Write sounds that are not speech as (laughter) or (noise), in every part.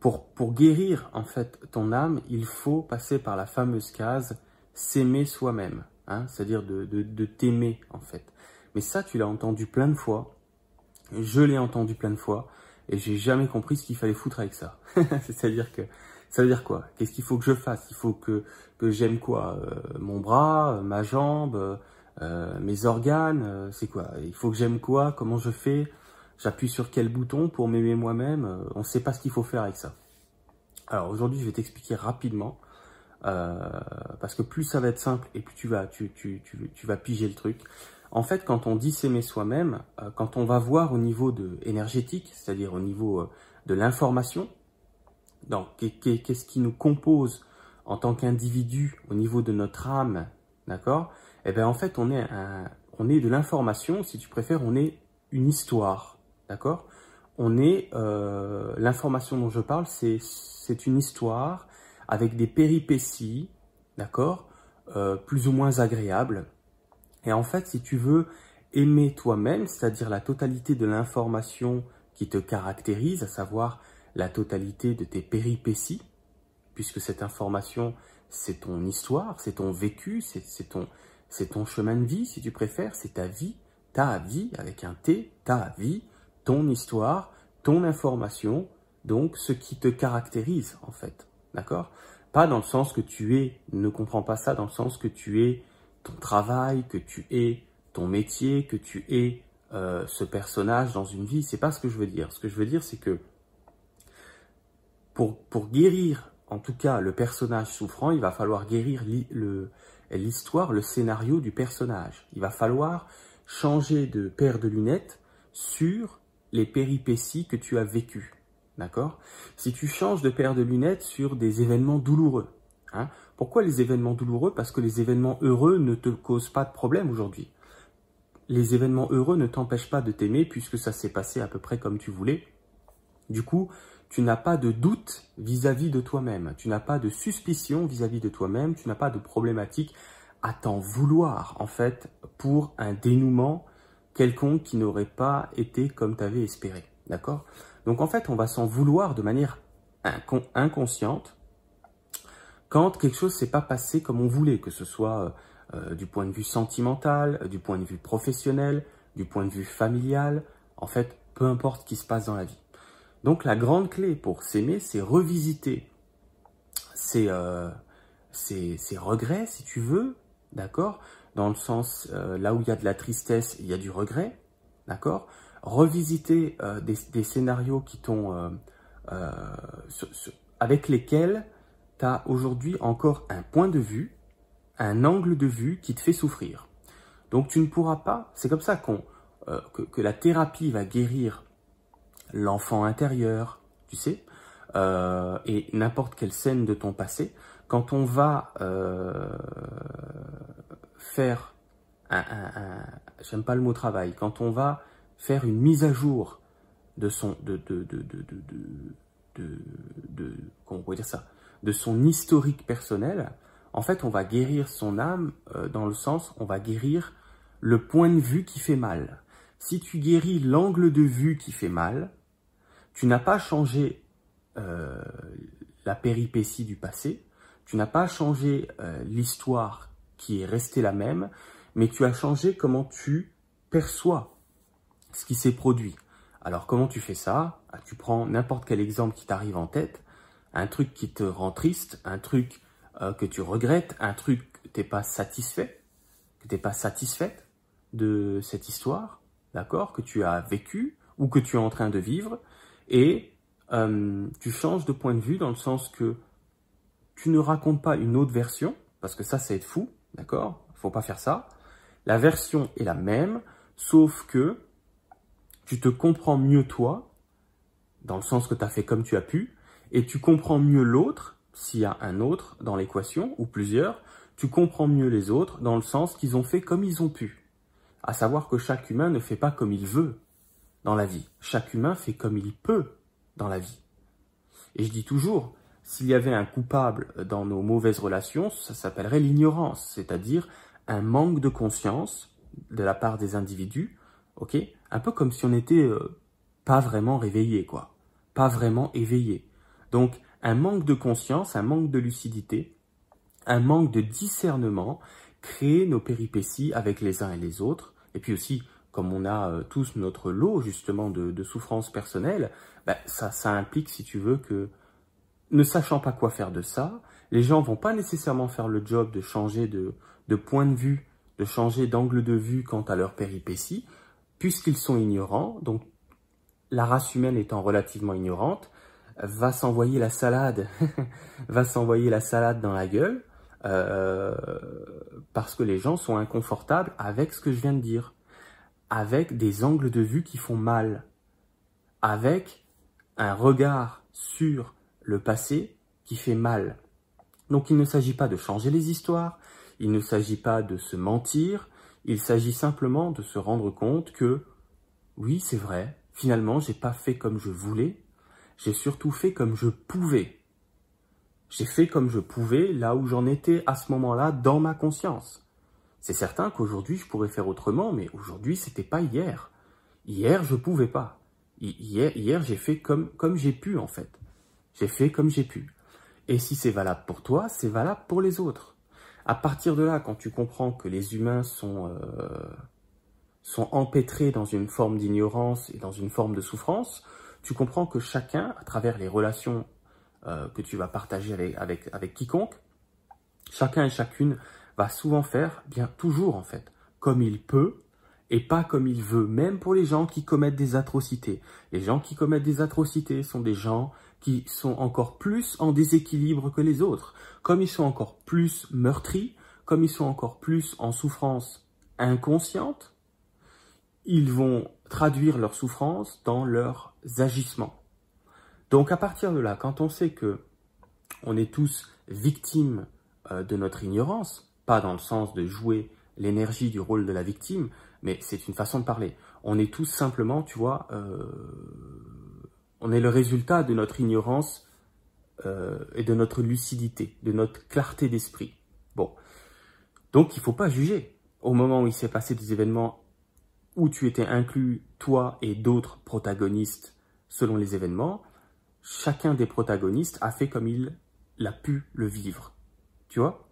pour, pour guérir en fait ton âme, il faut passer par la fameuse case s'aimer soi-même, hein, c'est-à-dire de, de, de t'aimer en fait. Mais ça, tu l'as entendu plein de fois, je l'ai entendu plein de fois, et j'ai jamais compris ce qu'il fallait foutre avec ça. (laughs) c'est-à-dire que ça veut dire quoi? Qu'est-ce qu'il faut que je fasse? Il faut que, que j'aime quoi? Euh, Mon bras, ma jambe, euh, mes organes, euh, c'est quoi? Il faut que j'aime quoi? Comment je fais? J'appuie sur quel bouton pour m'aimer moi-même euh, On ne sait pas ce qu'il faut faire avec ça. Alors aujourd'hui, je vais t'expliquer rapidement, parce que plus ça va être simple et plus tu vas, tu, tu, tu, tu vas piger le truc. En fait, quand on dit s'aimer soi-même, quand on va voir au niveau de énergétique, c'est-à-dire au niveau de l'information, qu'est-ce qui nous compose en tant qu'individu au niveau de notre âme, d'accord? Eh bien en fait on est, on est de l'information, si tu préfères, on est une histoire, d'accord? On est, euh, l'information dont je parle, c'est une histoire avec des péripéties, d'accord? Euh, Plus ou moins agréables. Et en fait, si tu veux aimer toi-même, c'est-à-dire la totalité de l'information qui te caractérise, à savoir la totalité de tes péripéties, puisque cette information, c'est ton histoire, c'est ton vécu, c'est ton, c'est ton chemin de vie, si tu préfères, c'est ta vie, ta vie, avec un T, ta vie, ton histoire, ton information, donc ce qui te caractérise, en fait. D'accord? Pas dans le sens que tu es, ne comprends pas ça, dans le sens que tu es ton travail, que tu es ton métier, que tu es euh, ce personnage dans une vie. C'est pas ce que je veux dire. Ce que je veux dire, c'est que pour, guérir, en tout cas, le personnage souffrant, il va falloir guérir l'histoire, le scénario du personnage. Il va falloir changer de paire de lunettes sur les péripéties que tu as vécues. D'accord? Si tu changes de paire de lunettes sur des événements douloureux. Hein, pourquoi les événements douloureux? Parce que les événements heureux ne te causent pas de problème aujourd'hui. Les événements heureux ne t'empêchent pas de t'aimer puisque ça s'est passé à peu près comme tu voulais. Du coup, tu n'as pas de doute vis-à-vis de toi-même, tu n'as pas de suspicion vis-à-vis de toi-même, tu n'as pas de problématique à t'en vouloir, en fait, pour un dénouement quelconque qui n'aurait pas été comme tu avais espéré. D'accord? Donc, en fait, on va s'en vouloir de manière inconsciente quand quelque chose s'est pas passé comme on voulait, que ce soit euh, du point de vue sentimental, du point de vue professionnel, du point de vue familial, en fait, peu importe ce qui se passe dans la vie. Donc la grande clé pour s'aimer, c'est revisiter euh, ses, regrets, si tu veux, d'accord? Dans le sens, euh, là où il y a de la tristesse, il y a du regret, d'accord? Revisiter euh, des, scénarios qui t'ont, avec lesquels tu as aujourd'hui encore un point de vue, un angle de vue qui te fait souffrir. Donc tu ne pourras pas, c'est comme ça qu'on, que la thérapie va guérir l'enfant intérieur, tu sais, euh, et n'importe quelle scène de ton passé, quand on va euh, faire un, j'aime pas le mot travail, quand on va faire une mise à jour de son, de, de, de, de, comment on pourrait dire ça, de son historique personnel, en fait, on va guérir son âme euh, dans le sens, on va guérir le point de vue qui fait mal. Si tu guéris l'angle de vue qui fait mal, tu n'as pas changé euh, la péripétie du passé, tu n'as pas changé euh, l'histoire qui est restée la même, mais tu as changé comment tu perçois ce qui s'est produit. Alors comment tu fais ça? Ah, Tu prends n'importe quel exemple qui t'arrive en tête, un truc qui te rend triste, un truc euh, que tu regrettes, un truc que tu n'es pas satisfait, que tu n'es pas satisfaite de cette histoire, d'accord, que tu as vécu ou que tu es en train de vivre, et euh, tu changes de point de vue dans le sens que tu ne racontes pas une autre version, parce que ça, c'est être fou, d'accord? Faut pas faire ça. La version est la même, sauf que tu te comprends mieux toi, dans le sens que tu as fait comme tu as pu, et tu comprends mieux l'autre, s'il y a un autre dans l'équation, ou plusieurs, tu comprends mieux les autres dans le sens qu'ils ont fait comme ils ont pu. À savoir que chaque humain ne fait pas comme il veut dans la vie. Chaque humain fait comme il peut dans la vie. Et je dis toujours, s'il y avait un coupable dans nos mauvaises relations, ça s'appellerait l'ignorance, c'est-à-dire un manque de conscience de la part des individus, ok? Un peu comme si on n'était euh, pas vraiment réveillé, quoi. Pas vraiment éveillé. Donc, un manque de conscience, un manque de lucidité, un manque de discernement crée nos péripéties avec les uns et les autres. Et puis aussi, comme on a euh, tous notre lot justement de, souffrances personnelles, ben, ça, ça implique, si tu veux, que ne sachant pas quoi faire de ça, les gens vont pas nécessairement faire le job de changer de, point de vue, de changer d'angle de vue quant à leur péripéties, puisqu'ils sont ignorants. Donc, la race humaine étant relativement ignorante, va s'envoyer la salade, (laughs) va s'envoyer la salade dans la gueule, euh, parce que les gens sont inconfortables avec ce que je viens de dire, avec des angles de vue qui font mal, avec un regard sur le passé qui fait mal. Donc il ne s'agit pas de changer les histoires, il ne s'agit pas de se mentir, il s'agit simplement de se rendre compte que oui, c'est vrai, finalement, j'ai pas fait comme je voulais, j'ai surtout fait comme je pouvais. J'ai fait comme je pouvais là où j'en étais à ce moment-là dans ma conscience. C'est certain qu'aujourd'hui je pourrais faire autrement, mais aujourd'hui c'était pas hier. Hier je pouvais pas. Hier, j'ai fait comme, comme j'ai pu en fait. J'ai fait comme j'ai pu. Et si c'est valable pour toi, c'est valable pour les autres. À partir de là, quand tu comprends que les humains sont, euh, sont empêtrés dans une forme d'ignorance et dans une forme de souffrance, tu comprends que chacun, à travers les relations euh, que tu vas partager avec, avec, avec quiconque, chacun et chacune va souvent faire, bien toujours en fait, comme il peut et pas comme il veut, même pour les gens qui commettent des atrocités. Les gens qui commettent des atrocités sont des gens qui sont encore plus en déséquilibre que les autres. Comme ils sont encore plus meurtris, comme ils sont encore plus en souffrance inconsciente, ils vont traduire leur souffrance dans leurs agissements. Donc à partir de là, quand on sait que on est tous victimes euh, de notre ignorance, pas dans le sens de jouer l'énergie du rôle de la victime, mais c'est une façon de parler. On est tous simplement, tu vois, euh, on est le résultat de notre ignorance euh, et de notre lucidité, de notre clarté d'esprit. Bon, donc il ne faut pas juger. Au moment où il s'est passé des événements où tu étais inclus, toi et d'autres protagonistes selon les événements, chacun des protagonistes a fait comme il a pu le vivre. Tu vois?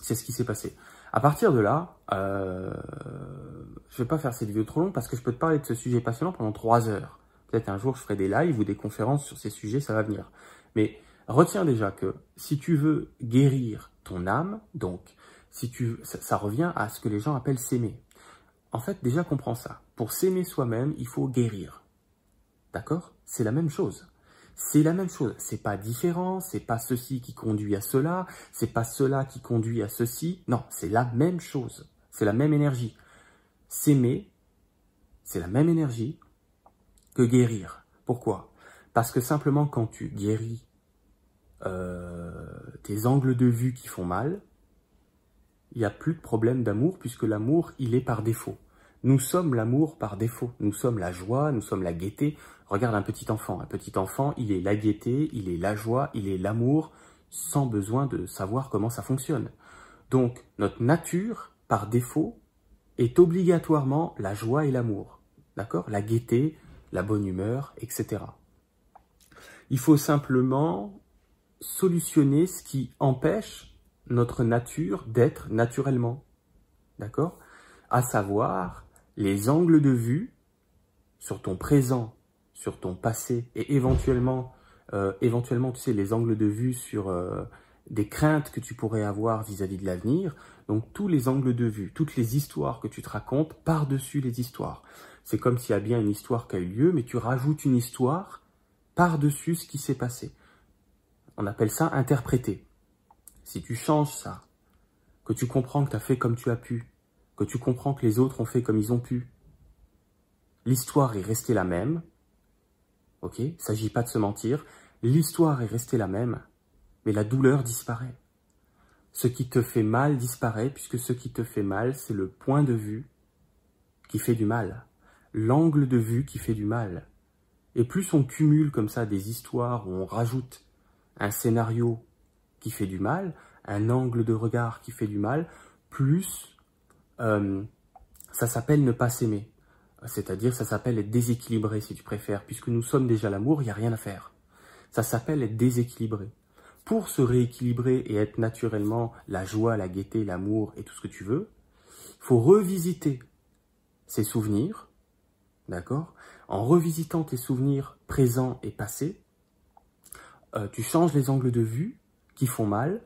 C'est ce qui s'est passé. À partir de là, euh, je vais pas faire cette vidéo trop longue parce que je peux te parler de ce sujet passionnant pendant trois heures. Peut-être un jour je ferai des lives ou des conférences sur ces sujets, ça va venir. Mais retiens déjà que si tu veux guérir ton âme, donc si tu, ça revient à ce que les gens appellent s'aimer. En fait, déjà comprends ça. Pour s'aimer soi-même, il faut guérir. D'accord? C'est la même chose. C'est la même chose. C'est pas différent, c'est pas ceci qui conduit à cela, c'est pas cela qui conduit à ceci. Non, c'est la même chose. C'est la même énergie. S'aimer, c'est la même énergie guérir. Pourquoi? Parce que simplement quand tu guéris euh, tes angles de vue qui font mal, il n'y a plus de problème d'amour puisque l'amour, il est par défaut. Nous sommes l'amour par défaut. Nous sommes la joie, nous sommes la gaieté. Regarde un petit enfant. Un petit enfant, il est la gaieté, il est la joie, il est l'amour, sans besoin de savoir comment ça fonctionne. Donc, notre nature, par défaut, est obligatoirement la joie et l'amour. D'accord? La gaieté, la bonne humeur, etc. Il faut simplement solutionner ce qui empêche notre nature d'être naturellement. D'accord? À savoir les angles de vue sur ton présent, sur ton passé et éventuellement, euh, tu sais, les angles de vue sur euh, des craintes que tu pourrais avoir vis-à-vis -vis de l'avenir. Donc tous les angles de vue, toutes les histoires que tu te racontes par-dessus les histoires. C'est comme s'il y a bien une histoire qui a eu lieu, mais tu rajoutes une histoire par-dessus ce qui s'est passé. On appelle ça interpréter. Si tu changes ça, que tu comprends que tu as fait comme tu as pu, que tu comprends que les autres ont fait comme ils ont pu, l'histoire est restée la même, ok? Il ne s'agit pas de se mentir, l'histoire est restée la même, mais la douleur disparaît. Ce qui te fait mal disparaît, puisque ce qui te fait mal, c'est le point de vue qui fait du mal, l'angle de vue qui fait du mal. Et plus on cumule comme ça des histoires où on rajoute un scénario qui fait du mal, un angle de regard qui fait du mal, plus euh, ça s'appelle ne pas s'aimer. C'est-à-dire, ça s'appelle être déséquilibré, si tu préfères. Puisque nous sommes déjà l'amour, il n'y a rien à faire. Ça s'appelle être déséquilibré. Pour se rééquilibrer et être naturellement la joie, la gaieté, l'amour et tout ce que tu veux, faut revisiter ses souvenirs, d'accord? En revisitant tes souvenirs présents et passés, euh, tu changes les angles de vue qui font mal.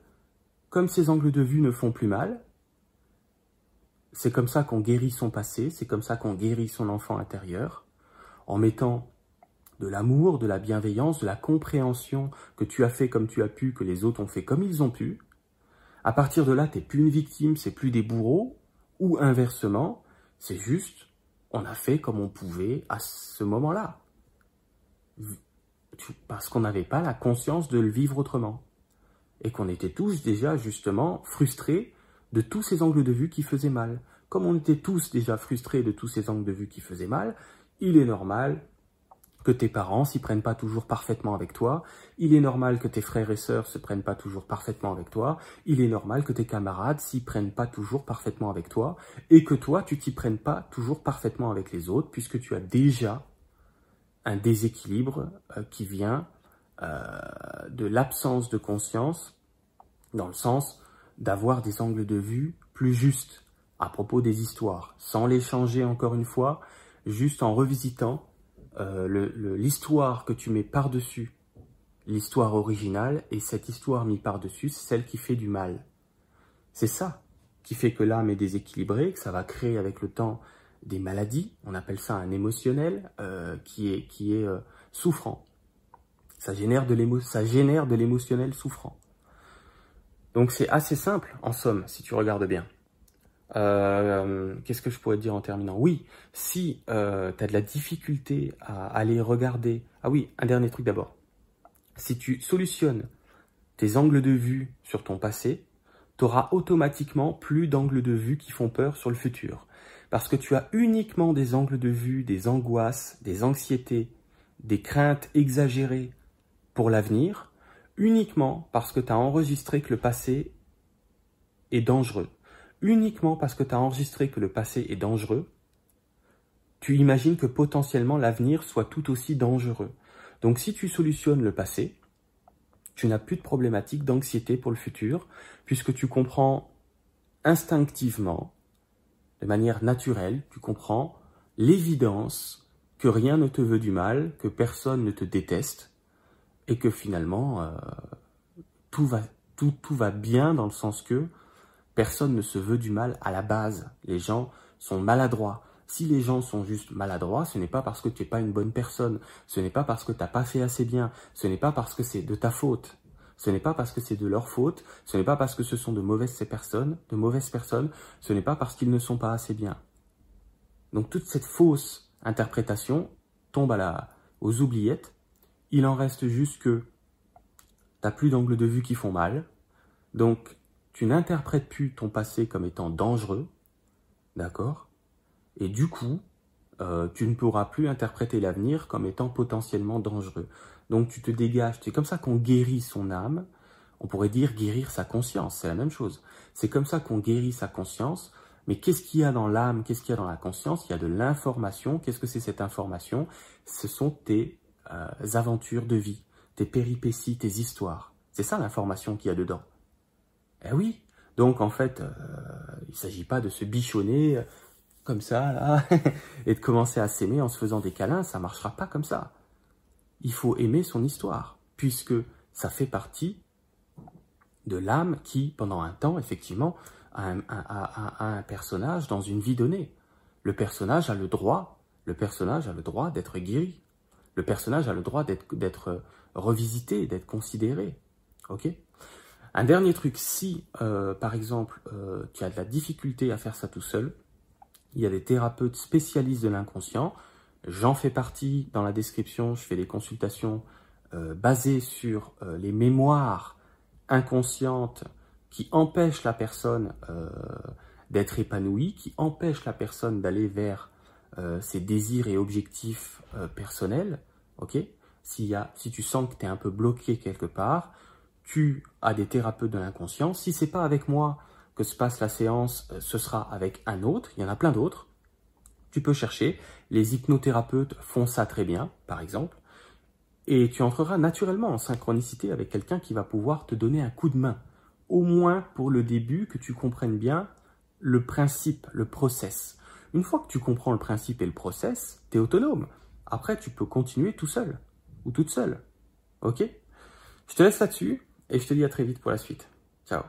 Comme ces angles de vue ne font plus mal, c'est comme ça qu'on guérit son passé, c'est comme ça qu'on guérit son enfant intérieur, en mettant de l'amour, de la bienveillance, de la compréhension que tu as fait comme tu as pu, que les autres ont fait comme ils ont pu. À partir de là, tu n'es plus une victime, c'est plus des bourreaux, ou inversement, c'est juste, on a fait comme on pouvait à ce moment-là. Parce qu'on n'avait pas la conscience de le vivre autrement. Et qu'on était tous déjà justement frustrés de tous ces angles de vue qui faisaient mal. Comme on était tous déjà frustrés de tous ces angles de vue qui faisaient mal, il est normal que tes parents s'y prennent pas toujours parfaitement avec toi, il est normal que tes frères et sœurs se prennent pas toujours parfaitement avec toi, il est normal que tes camarades s'y prennent pas toujours parfaitement avec toi, et que toi tu t'y prennes pas toujours parfaitement avec les autres, puisque tu as déjà un déséquilibre euh, qui vient euh, de l'absence de conscience, dans le sens d'avoir des angles de vue plus justes à propos des histoires, sans les changer encore une fois, juste en revisitant euh, l'histoire que tu mets par-dessus l'histoire originale, et cette histoire mise par-dessus, c'est celle qui fait du mal. C'est ça qui fait que l'âme est déséquilibrée, que ça va créer avec le temps des maladies, on appelle ça un émotionnel, euh, qui est, qui est euh, souffrant. Ça génère de l'émotionnel souffrant. Donc c'est assez simple, en somme, si tu regardes bien. Euh, qu'est-ce que je pourrais dire en terminant? Oui, si euh, tu as de la difficulté à aller regarder... Ah oui, un dernier truc d'abord. Si tu solutionnes tes angles de vue sur ton passé, tu auras automatiquement plus d'angles de vue qui font peur sur le futur. Parce que tu as uniquement des angles de vue, des angoisses, des anxiétés, des craintes exagérées pour l'avenir, uniquement parce que tu enregistré que le passé est dangereux. Uniquement parce que tu as enregistré que le passé est dangereux, tu imagines que potentiellement l'avenir soit tout aussi dangereux. Donc si tu solutionnes le passé, tu n'as plus de problématique d'anxiété pour le futur, puisque tu comprends instinctivement, de manière naturelle, tu comprends l'évidence que rien ne te veut du mal, que personne ne te déteste, et que finalement, euh, tout, va, tout, tout va bien dans le sens que personne ne se veut du mal à la base. Les gens sont maladroits. Si les gens sont juste maladroits, ce n'est pas parce que tu n'es pas une bonne personne, ce n'est pas parce que tu n'as pas fait assez bien, ce n'est pas parce que c'est de ta faute, ce n'est pas parce que c'est de leur faute, ce n'est pas parce que ce sont de mauvaises personnes, de mauvaises personnes, ce n'est pas parce qu'ils ne sont pas assez bien. Donc toute cette fausse interprétation tombe à la, aux oubliettes il en reste juste que tu n'as plus d'angle de vue qui font mal. Donc, tu n'interprètes plus ton passé comme étant dangereux. D'accord? Et du coup, euh, tu ne pourras plus interpréter l'avenir comme étant potentiellement dangereux. Donc, tu te dégages. C'est comme ça qu'on guérit son âme. On pourrait dire guérir sa conscience. C'est la même chose. C'est comme ça qu'on guérit sa conscience. Mais qu'est-ce qu'il y a dans l'âme Qu'est-ce qu'il y a dans la conscience? Il y a de l'information. Qu'est-ce que c'est cette information? Ce sont tes euh, aventures de vie, tes péripéties, tes histoires. C'est ça l'information qu'il y a dedans. Eh oui, donc en fait, euh, il ne s'agit pas de se bichonner euh, comme ça, là, (laughs) et de commencer à s'aimer en se faisant des câlins, ça ne marchera pas comme ça. Il faut aimer son histoire, puisque ça fait partie de l'âme qui, pendant un temps, effectivement, a un, personnage dans une vie donnée. Le personnage a le droit, le personnage a le droit d'être guéri. Le personnage a le droit d'être revisité, d'être considéré. Ok? Un dernier truc, si euh, par exemple euh, tu as de la difficulté à faire ça tout seul, il y a des thérapeutes spécialistes de l'inconscient. J'en fais partie dans la description, je fais des consultations euh, basées sur les mémoires inconscientes qui empêchent la personne d'être épanouie, qui empêchent la personne d'aller vers ses désirs et objectifs personnel, ok? Si, si tu sens que tu es un peu bloqué quelque part, tu as des thérapeutes de l'inconscient. Si c'est pas avec moi que se passe la séance, euh, ce sera avec un autre. Il y en a plein d'autres. Tu peux chercher. Les hypnothérapeutes font ça très bien, par exemple. Et tu entreras naturellement en synchronicité avec quelqu'un qui va pouvoir te donner un coup de main. Au moins pour le début, que tu comprennes bien le principe, le process. Une fois que tu comprends le principe et le process, tu es autonome. Après, tu peux continuer tout seul ou toute seule. Ok? Je te laisse là-dessus et je te dis à très vite pour la suite. Ciao